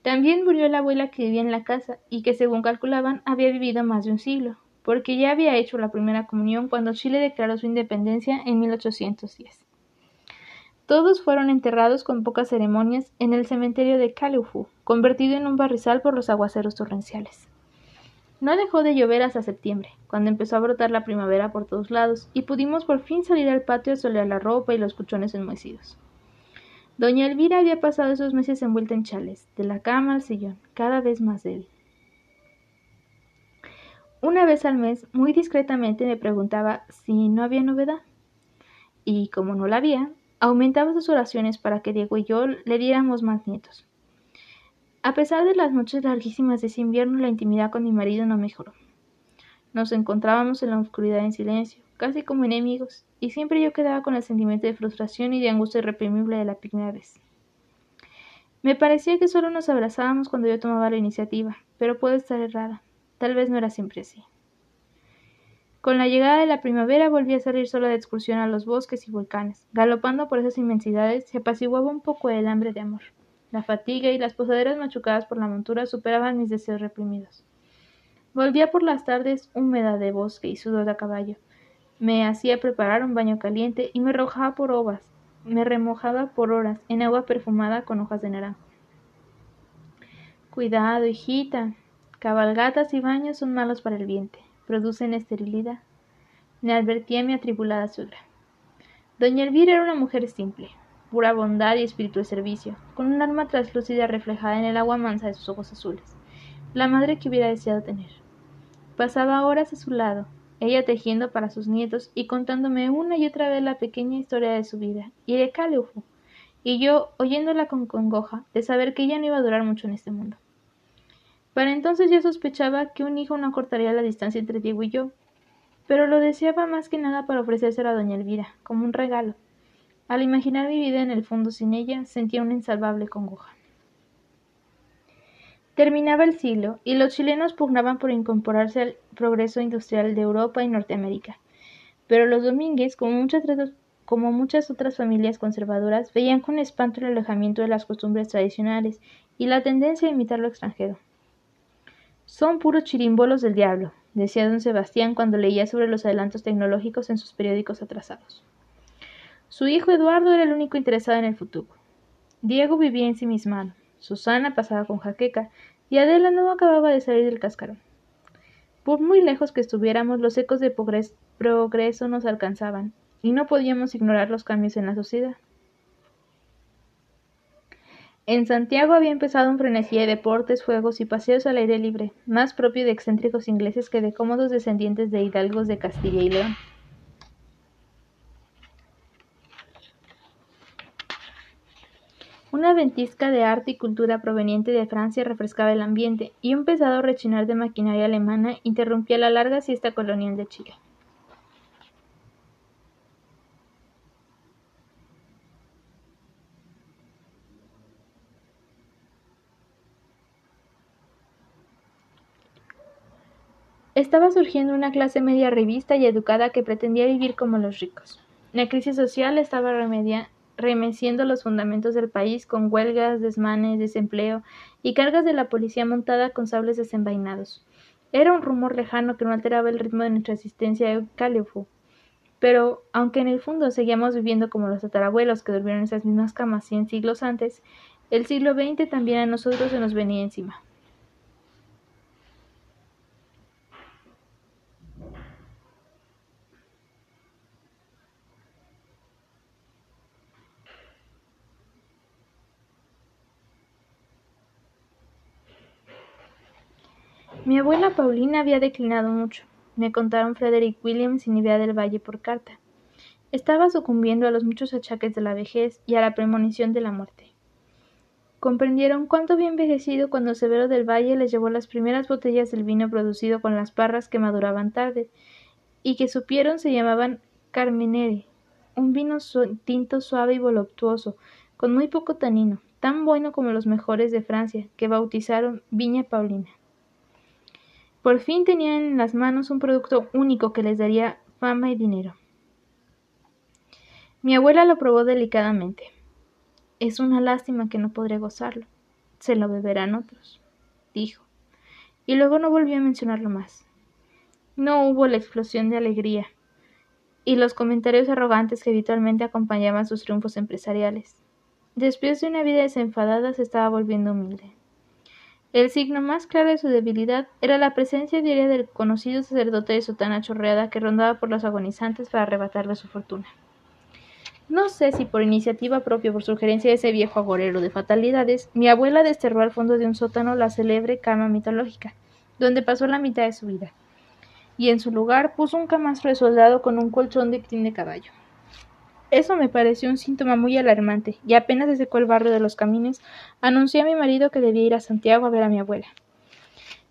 También murió la abuela que vivía en la casa y que, según calculaban, había vivido más de un siglo, porque ya había hecho la primera comunión cuando Chile declaró su independencia en 1810. Todos fueron enterrados con pocas ceremonias en el cementerio de Caleufu, convertido en un barrizal por los aguaceros torrenciales. No dejó de llover hasta septiembre, cuando empezó a brotar la primavera por todos lados, y pudimos por fin salir al patio a solear la ropa y los cuchones enmohecidos. Doña Elvira había pasado esos meses envuelta en chales, de la cama al sillón, cada vez más débil. Una vez al mes, muy discretamente me preguntaba si no había novedad. Y como no la había, aumentaba sus oraciones para que Diego y yo le diéramos más nietos. A pesar de las noches larguísimas de ese invierno, la intimidad con mi marido no mejoró. Nos encontrábamos en la oscuridad en silencio, casi como enemigos, y siempre yo quedaba con el sentimiento de frustración y de angustia irreprimible de la vez. Me parecía que solo nos abrazábamos cuando yo tomaba la iniciativa, pero puedo estar errada. Tal vez no era siempre así. Con la llegada de la primavera volví a salir sola de excursión a los bosques y volcanes. Galopando por esas inmensidades se apaciguaba un poco el hambre de amor. La fatiga y las posaderas machucadas por la montura superaban mis deseos reprimidos. Volvía por las tardes húmeda de bosque y sudor de caballo. Me hacía preparar un baño caliente y me arrojaba por ovas. Me remojaba por horas en agua perfumada con hojas de naranjo. Cuidado, hijita. Cabalgatas y baños son malos para el vientre producen esterilidad, me advertía mi atribulada suegra. Doña Elvira era una mujer simple, pura bondad y espíritu de servicio, con un alma traslúcida reflejada en el agua mansa de sus ojos azules, la madre que hubiera deseado tener. Pasaba horas a su lado, ella tejiendo para sus nietos y contándome una y otra vez la pequeña historia de su vida y de Caleufo, y yo oyéndola con congoja de saber que ella no iba a durar mucho en este mundo. Para entonces ya sospechaba que un hijo no cortaría la distancia entre Diego y yo, pero lo deseaba más que nada para ofrecérselo a doña Elvira, como un regalo. Al imaginar mi vida en el fondo sin ella, sentía una insalvable congoja. Terminaba el siglo, y los chilenos pugnaban por incorporarse al progreso industrial de Europa y Norteamérica. Pero los domínguez, como muchas, como muchas otras familias conservadoras, veían con espanto el alejamiento de las costumbres tradicionales y la tendencia a imitar lo extranjero. Son puros chirimbolos del diablo, decía don Sebastián cuando leía sobre los adelantos tecnológicos en sus periódicos atrasados. Su hijo Eduardo era el único interesado en el futuro. Diego vivía ensimismado, Susana pasaba con jaqueca y Adela no acababa de salir del cascarón. Por muy lejos que estuviéramos, los ecos de progreso nos alcanzaban, y no podíamos ignorar los cambios en la sociedad. En Santiago había empezado un frenesí de deportes, juegos y paseos al aire libre, más propio de excéntricos ingleses que de cómodos descendientes de hidalgos de Castilla y León. Una ventisca de arte y cultura proveniente de Francia refrescaba el ambiente, y un pesado rechinar de maquinaria alemana interrumpía la larga siesta colonial de Chile. Estaba surgiendo una clase media revista y educada que pretendía vivir como los ricos. La crisis social estaba remeciendo los fundamentos del país con huelgas, desmanes, desempleo y cargas de la policía montada con sables desenvainados. Era un rumor lejano que no alteraba el ritmo de nuestra existencia en Califu. Pero, aunque en el fondo seguíamos viviendo como los tatarabuelos que durmieron en esas mismas camas cien siglos antes, el siglo XX también a nosotros se nos venía encima. Mi abuela Paulina había declinado mucho, me contaron Frederick Williams y Nivea del Valle por carta. Estaba sucumbiendo a los muchos achaques de la vejez y a la premonición de la muerte. Comprendieron cuánto había envejecido cuando Severo del Valle les llevó las primeras botellas del vino producido con las parras que maduraban tarde, y que supieron se llamaban Carmenere, un vino tinto suave y voluptuoso, con muy poco tanino, tan bueno como los mejores de Francia, que bautizaron Viña Paulina. Por fin tenían en las manos un producto único que les daría fama y dinero. Mi abuela lo probó delicadamente. Es una lástima que no podré gozarlo. Se lo beberán otros, dijo. Y luego no volvió a mencionarlo más. No hubo la explosión de alegría y los comentarios arrogantes que habitualmente acompañaban sus triunfos empresariales. Después de una vida desenfadada se estaba volviendo humilde. El signo más claro de su debilidad era la presencia diaria del conocido sacerdote de sotana chorreada que rondaba por los agonizantes para arrebatarle su fortuna. No sé si por iniciativa propia o por sugerencia de ese viejo agorero de fatalidades, mi abuela desterró al fondo de un sótano la célebre cama mitológica, donde pasó la mitad de su vida, y en su lugar puso un camastro de soldado con un colchón de crin de caballo. Eso me pareció un síntoma muy alarmante, y apenas se secó el barrio de los caminos, anuncié a mi marido que debía ir a Santiago a ver a mi abuela.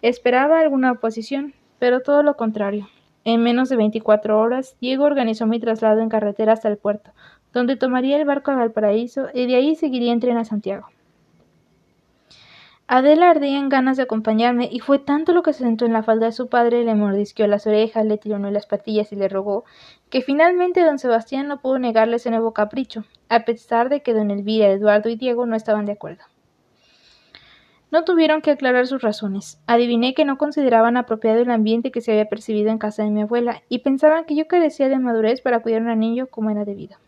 Esperaba alguna oposición, pero todo lo contrario. En menos de veinticuatro horas, Diego organizó mi traslado en carretera hasta el puerto, donde tomaría el barco a Valparaíso y de ahí seguiría en tren a Santiago. Adela ardía en ganas de acompañarme y fue tanto lo que se sentó en la falda de su padre, le mordisqueó las orejas, le tiró las patillas y le rogó, que finalmente don Sebastián no pudo negarle ese nuevo capricho, a pesar de que don Elvira, Eduardo y Diego no estaban de acuerdo. No tuvieron que aclarar sus razones. Adiviné que no consideraban apropiado el ambiente que se había percibido en casa de mi abuela y pensaban que yo carecía de madurez para cuidar a un niño como era debido.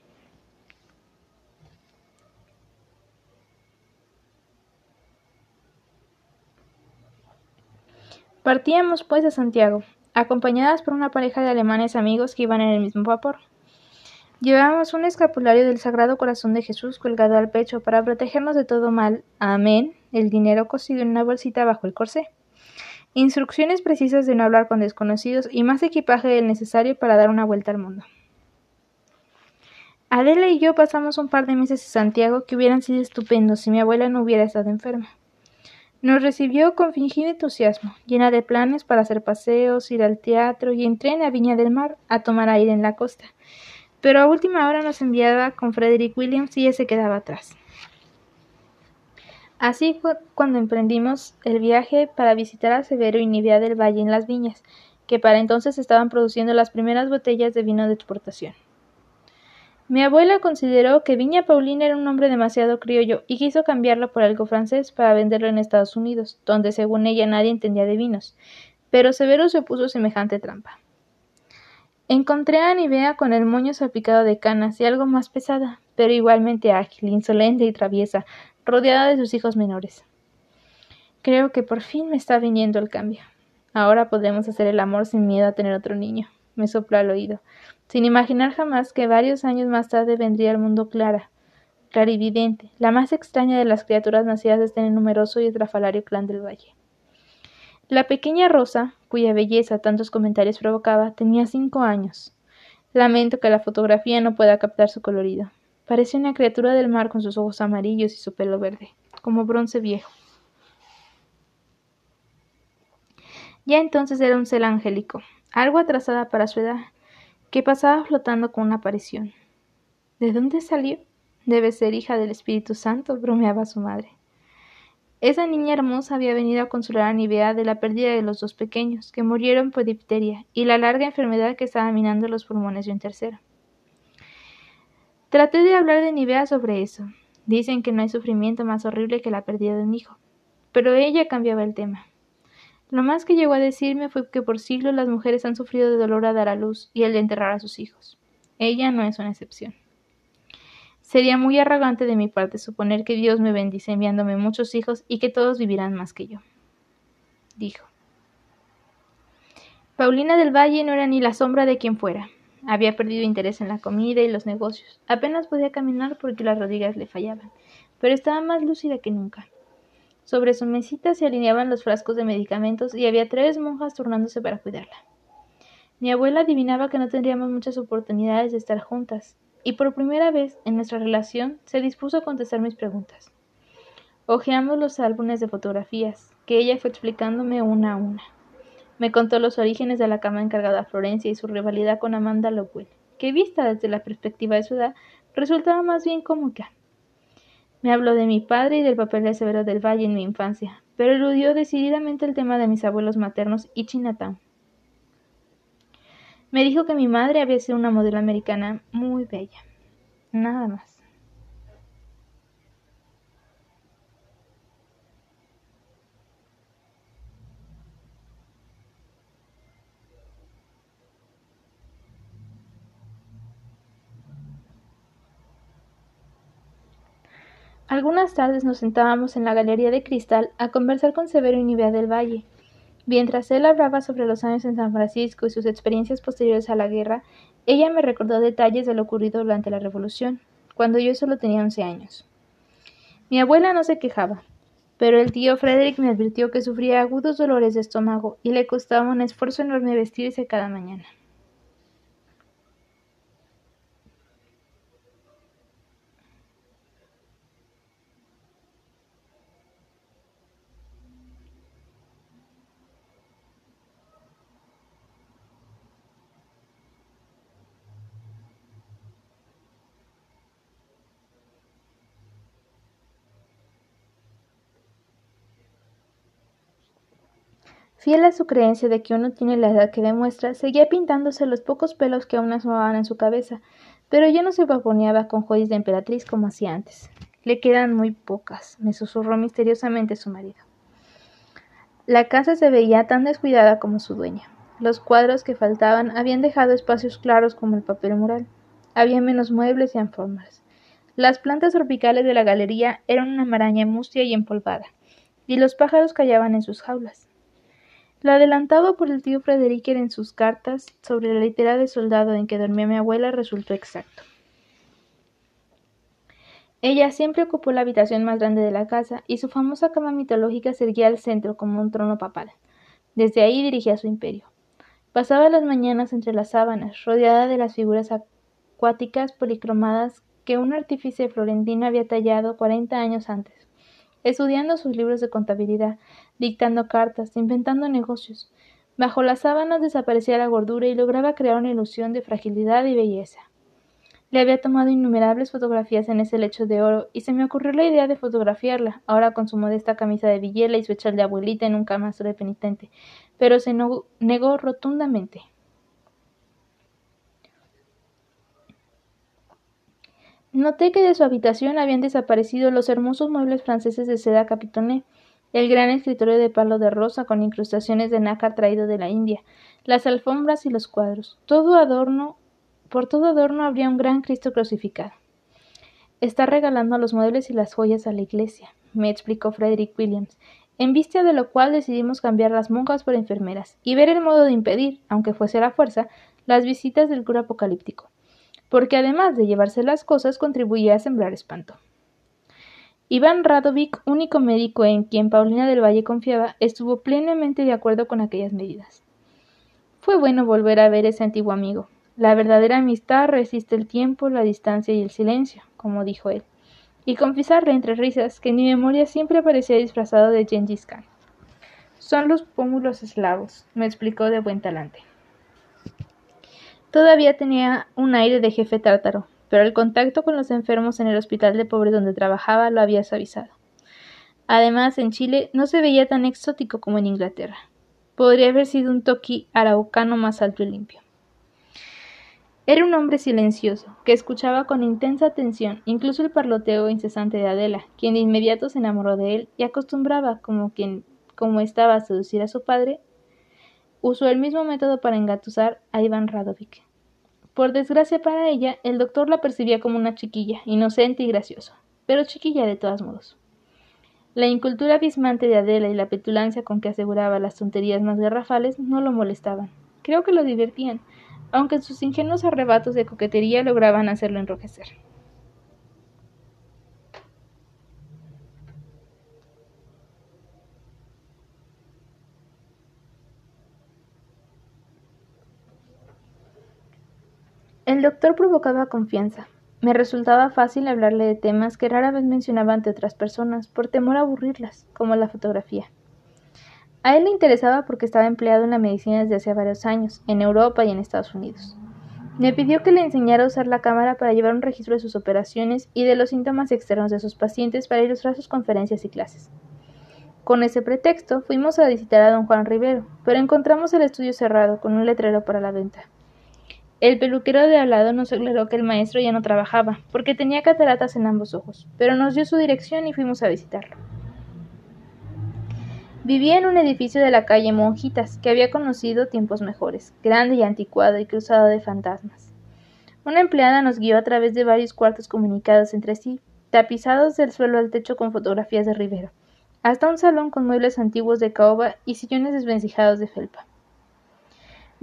Partíamos pues a Santiago, acompañadas por una pareja de alemanes amigos que iban en el mismo vapor. Llevábamos un escapulario del Sagrado Corazón de Jesús colgado al pecho para protegernos de todo mal. Amén. El dinero cosido en una bolsita bajo el corsé. Instrucciones precisas de no hablar con desconocidos y más equipaje del necesario para dar una vuelta al mundo. Adela y yo pasamos un par de meses en Santiago que hubieran sido estupendos si mi abuela no hubiera estado enferma. Nos recibió con fingido entusiasmo, llena de planes para hacer paseos, ir al teatro y en tren a Viña del Mar a tomar aire en la costa. Pero a última hora nos enviaba con Frederick Williams y se quedaba atrás. Así fue cuando emprendimos el viaje para visitar a Severo y Nivea del Valle en las viñas, que para entonces estaban produciendo las primeras botellas de vino de exportación. Mi abuela consideró que Viña Paulina era un nombre demasiado criollo y quiso cambiarlo por algo francés para venderlo en Estados Unidos, donde según ella nadie entendía de vinos, pero Severo se opuso semejante trampa. Encontré a Nivea con el moño salpicado de canas y algo más pesada, pero igualmente ágil, insolente y traviesa, rodeada de sus hijos menores. Creo que por fin me está viniendo el cambio. Ahora podemos hacer el amor sin miedo a tener otro niño, me sopló al oído sin imaginar jamás que varios años más tarde vendría al mundo Clara, clarividente, la más extraña de las criaturas nacidas de este numeroso y estrafalario clan del valle. La pequeña Rosa, cuya belleza tantos comentarios provocaba, tenía cinco años. Lamento que la fotografía no pueda captar su colorido. Parece una criatura del mar con sus ojos amarillos y su pelo verde, como bronce viejo. Ya entonces era un cel angélico, algo atrasada para su edad, que pasaba flotando con una aparición. ¿De dónde salió? Debe ser hija del Espíritu Santo, bromeaba su madre. Esa niña hermosa había venido a consolar a Nivea de la pérdida de los dos pequeños, que murieron por difteria, y la larga enfermedad que estaba minando los pulmones de un tercero. Traté de hablar de Nivea sobre eso. Dicen que no hay sufrimiento más horrible que la pérdida de un hijo. Pero ella cambiaba el tema. Lo más que llegó a decirme fue que por siglos las mujeres han sufrido de dolor a dar a luz y el de enterrar a sus hijos. Ella no es una excepción. Sería muy arrogante de mi parte suponer que Dios me bendice enviándome muchos hijos y que todos vivirán más que yo. Dijo. Paulina del Valle no era ni la sombra de quien fuera. Había perdido interés en la comida y los negocios. Apenas podía caminar porque las rodillas le fallaban, pero estaba más lúcida que nunca. Sobre su mesita se alineaban los frascos de medicamentos y había tres monjas turnándose para cuidarla. Mi abuela adivinaba que no tendríamos muchas oportunidades de estar juntas, y por primera vez en nuestra relación se dispuso a contestar mis preguntas. Ojeamos los álbumes de fotografías, que ella fue explicándome una a una. Me contó los orígenes de la cama encargada a Florencia y su rivalidad con Amanda Lowell, que vista desde la perspectiva de su edad resultaba más bien cómica. Me habló de mi padre y del papel de Severo del Valle en mi infancia, pero eludió decididamente el tema de mis abuelos maternos y Chinatown. Me dijo que mi madre había sido una modelo americana muy bella. Nada más. Algunas tardes nos sentábamos en la galería de cristal a conversar con Severo y Nivea del Valle. Mientras él hablaba sobre los años en San Francisco y sus experiencias posteriores a la guerra, ella me recordó detalles de lo ocurrido durante la Revolución, cuando yo solo tenía once años. Mi abuela no se quejaba, pero el tío Frederick me advirtió que sufría agudos dolores de estómago y le costaba un esfuerzo enorme vestirse cada mañana. Fiel a su creencia de que uno tiene la edad que demuestra, seguía pintándose los pocos pelos que aún asomaban en su cabeza, pero ya no se paponeaba con joyas de emperatriz como hacía antes. Le quedan muy pocas, me susurró misteriosamente su marido. La casa se veía tan descuidada como su dueña. Los cuadros que faltaban habían dejado espacios claros como el papel mural. Había menos muebles y alfombras. Las plantas tropicales de la galería eran una maraña mustia y empolvada, y los pájaros callaban en sus jaulas. Lo adelantado por el tío Fredericker en sus cartas sobre la litera de soldado en que dormía mi abuela resultó exacto. Ella siempre ocupó la habitación más grande de la casa y su famosa cama mitológica se erguía al centro como un trono papal. Desde ahí dirigía su imperio. Pasaba las mañanas entre las sábanas, rodeada de las figuras acuáticas policromadas que un artífice florentino había tallado cuarenta años antes, estudiando sus libros de contabilidad, dictando cartas, inventando negocios. Bajo las sábanas desaparecía la gordura y lograba crear una ilusión de fragilidad y belleza. Le había tomado innumerables fotografías en ese lecho de oro y se me ocurrió la idea de fotografiarla, ahora con su modesta camisa de villela y su echal de abuelita en un camastro de penitente, pero se negó rotundamente. Noté que de su habitación habían desaparecido los hermosos muebles franceses de seda capitoné, el gran escritorio de palo de rosa con incrustaciones de nácar traído de la India, las alfombras y los cuadros, todo adorno por todo adorno habría un gran Cristo crucificado. Está regalando los muebles y las joyas a la iglesia, me explicó Frederick Williams, en vista de lo cual decidimos cambiar las monjas por enfermeras y ver el modo de impedir, aunque fuese la fuerza, las visitas del cura apocalíptico, porque además de llevarse las cosas contribuía a sembrar espanto. Iván Radovic, único médico en quien Paulina del Valle confiaba, estuvo plenamente de acuerdo con aquellas medidas. Fue bueno volver a ver ese antiguo amigo, la verdadera amistad resiste el tiempo, la distancia y el silencio, como dijo él, y confesarle entre risas que en mi memoria siempre aparecía disfrazado de Gengis Khan. Son los pómulos eslavos, me explicó de buen talante. Todavía tenía un aire de jefe tártaro, pero el contacto con los enfermos en el hospital de pobres donde trabajaba lo había suavizado. Además, en Chile no se veía tan exótico como en Inglaterra. Podría haber sido un toqui araucano más alto y limpio. Era un hombre silencioso, que escuchaba con intensa atención incluso el parloteo incesante de Adela, quien de inmediato se enamoró de él y acostumbraba, como quien como estaba a seducir a su padre, usó el mismo método para engatusar a Iván Radovic. Por desgracia para ella, el doctor la percibía como una chiquilla, inocente y graciosa, pero chiquilla de todos modos. La incultura abismante de Adela y la petulancia con que aseguraba las tonterías más garrafales no lo molestaban. Creo que lo divertían, aunque sus ingenuos arrebatos de coquetería lograban hacerlo enrojecer. El doctor provocaba confianza. Me resultaba fácil hablarle de temas que rara vez mencionaba ante otras personas, por temor a aburrirlas, como la fotografía. A él le interesaba porque estaba empleado en la medicina desde hace varios años, en Europa y en Estados Unidos. Me pidió que le enseñara a usar la cámara para llevar un registro de sus operaciones y de los síntomas externos de sus pacientes para ilustrar sus conferencias y clases. Con ese pretexto fuimos a visitar a don Juan Rivero, pero encontramos el estudio cerrado con un letrero para la venta. El peluquero de al lado nos aclaró que el maestro ya no trabajaba, porque tenía cataratas en ambos ojos, pero nos dio su dirección y fuimos a visitarlo. Vivía en un edificio de la calle Monjitas, que había conocido tiempos mejores, grande y anticuado y cruzado de fantasmas. Una empleada nos guió a través de varios cuartos comunicados entre sí, tapizados del suelo al techo con fotografías de Rivero, hasta un salón con muebles antiguos de caoba y sillones desvencijados de felpa.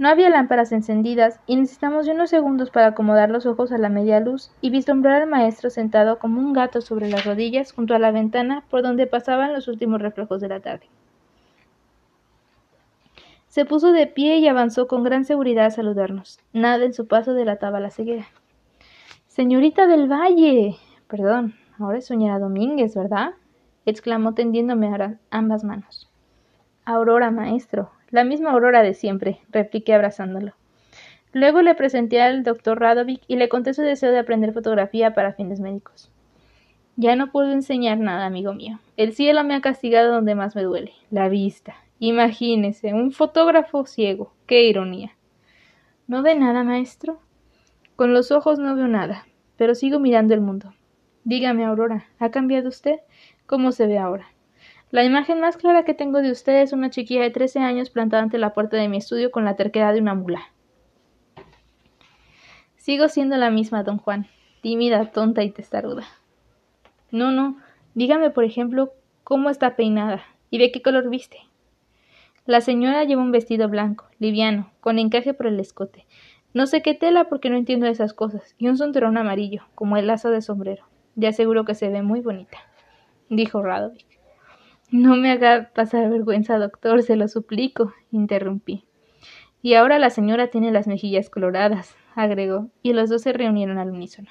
No había lámparas encendidas y necesitamos unos segundos para acomodar los ojos a la media luz y vislumbrar al maestro sentado como un gato sobre las rodillas junto a la ventana por donde pasaban los últimos reflejos de la tarde. Se puso de pie y avanzó con gran seguridad a saludarnos. Nada en su paso delataba la ceguera. Señorita del Valle. Perdón, ahora es señora Domínguez, ¿verdad? exclamó tendiéndome ambas manos. Aurora, maestro. La misma Aurora de siempre, repliqué abrazándolo. Luego le presenté al doctor Radovic y le conté su deseo de aprender fotografía para fines médicos. Ya no puedo enseñar nada, amigo mío. El cielo me ha castigado donde más me duele, la vista Imagínese, un fotógrafo ciego. Qué ironía. ¿No ve nada, maestro? Con los ojos no veo nada, pero sigo mirando el mundo. Dígame, Aurora, ¿ha cambiado usted? ¿Cómo se ve ahora? La imagen más clara que tengo de usted es una chiquilla de trece años plantada ante la puerta de mi estudio con la terquedad de una mula. Sigo siendo la misma, don Juan, tímida, tonta y testaruda. No, no, dígame, por ejemplo, cómo está peinada y de qué color viste. La señora lleva un vestido blanco, liviano, con encaje por el escote. No sé qué tela porque no entiendo esas cosas, y un cinturón amarillo, como el lazo de sombrero. De aseguro que se ve muy bonita, dijo Radovic. No me haga pasar vergüenza, doctor, se lo suplico, interrumpí. Y ahora la señora tiene las mejillas coloradas, agregó, y los dos se reunieron al unísono.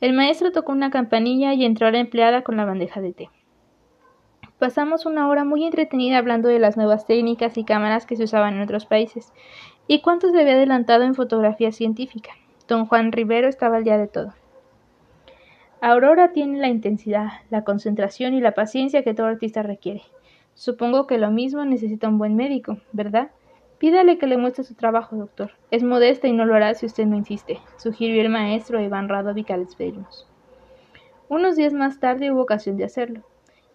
El maestro tocó una campanilla y entró la empleada con la bandeja de té. Pasamos una hora muy entretenida hablando de las nuevas técnicas y cámaras que se usaban en otros países y cuánto se había adelantado en fotografía científica. Don Juan Rivero estaba al día de todo. Aurora tiene la intensidad, la concentración y la paciencia que todo artista requiere. Supongo que lo mismo necesita un buen médico, ¿verdad? Pídale que le muestre su trabajo, doctor. Es modesta y no lo hará si usted no insiste, sugirió el maestro Iván Radovic al despedirnos. Unos días más tarde hubo ocasión de hacerlo.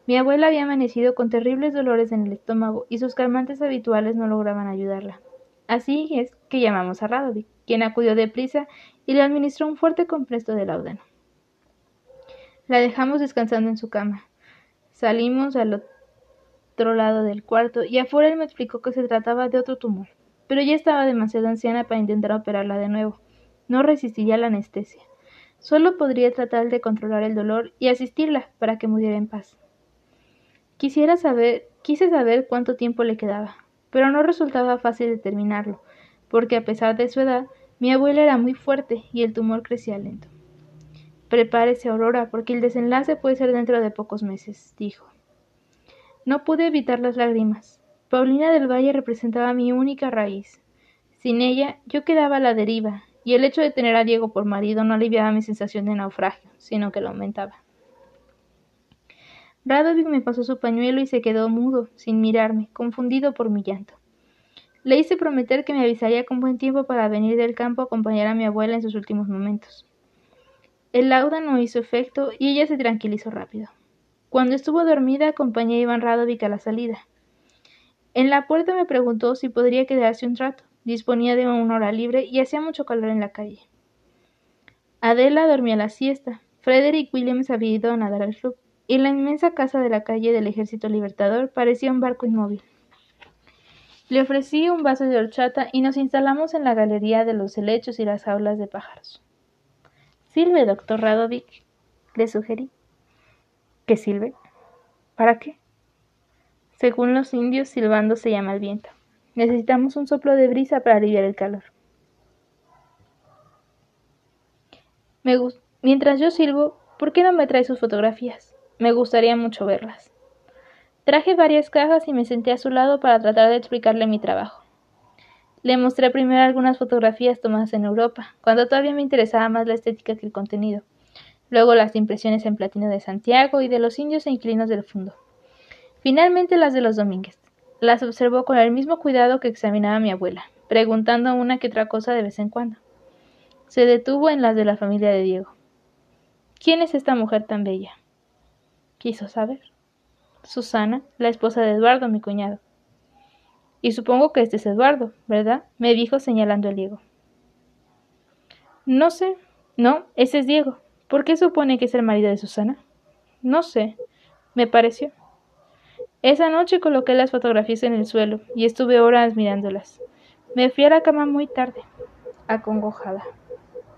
Mi abuela había amanecido con terribles dolores en el estómago y sus calmantes habituales no lograban ayudarla. Así es que llamamos a Radovic, quien acudió deprisa y le administró un fuerte compresto de laudano. La dejamos descansando en su cama. Salimos al otro lado del cuarto y afuera me explicó que se trataba de otro tumor, pero ya estaba demasiado anciana para intentar operarla de nuevo. No resistiría la anestesia. Solo podría tratar de controlar el dolor y asistirla para que muriera en paz. Quisiera saber, quise saber cuánto tiempo le quedaba, pero no resultaba fácil determinarlo, porque a pesar de su edad, mi abuela era muy fuerte y el tumor crecía lento. Prepárese, Aurora, porque el desenlace puede ser dentro de pocos meses, dijo. No pude evitar las lágrimas. Paulina del Valle representaba mi única raíz. Sin ella, yo quedaba a la deriva, y el hecho de tener a Diego por marido no aliviaba mi sensación de naufragio, sino que lo aumentaba. Radovic me pasó su pañuelo y se quedó mudo, sin mirarme, confundido por mi llanto. Le hice prometer que me avisaría con buen tiempo para venir del campo a acompañar a mi abuela en sus últimos momentos. El lauda no hizo efecto y ella se tranquilizó rápido. Cuando estuvo dormida, acompañé a Iván Radovic a la salida. En la puerta me preguntó si podría quedarse un rato. Disponía de una hora libre y hacía mucho calor en la calle. Adela dormía la siesta. Frederick Williams había ido a nadar al club, y la inmensa casa de la calle del Ejército Libertador parecía un barco inmóvil. Le ofrecí un vaso de horchata y nos instalamos en la galería de los helechos y las jaulas de pájaros. Silve, doctor Radovic, le sugerí. ¿Qué silbe? ¿Para qué? Según los indios, silbando se llama el viento. Necesitamos un soplo de brisa para aliviar el calor. Me Mientras yo silbo, ¿por qué no me trae sus fotografías? Me gustaría mucho verlas. Traje varias cajas y me senté a su lado para tratar de explicarle mi trabajo. Le mostré primero algunas fotografías tomadas en Europa, cuando todavía me interesaba más la estética que el contenido luego las impresiones en platino de Santiago y de los indios e inquilinos del fondo. Finalmente las de los Domínguez. Las observó con el mismo cuidado que examinaba mi abuela, preguntando una que otra cosa de vez en cuando. Se detuvo en las de la familia de Diego. ¿Quién es esta mujer tan bella? Quiso saber. Susana, la esposa de Eduardo, mi cuñado. Y supongo que este es Eduardo, ¿verdad? me dijo señalando a Diego. No sé. No, ese es Diego. ¿Por qué supone que es el marido de Susana? No sé, me pareció. Esa noche coloqué las fotografías en el suelo y estuve horas mirándolas. Me fui a la cama muy tarde, acongojada.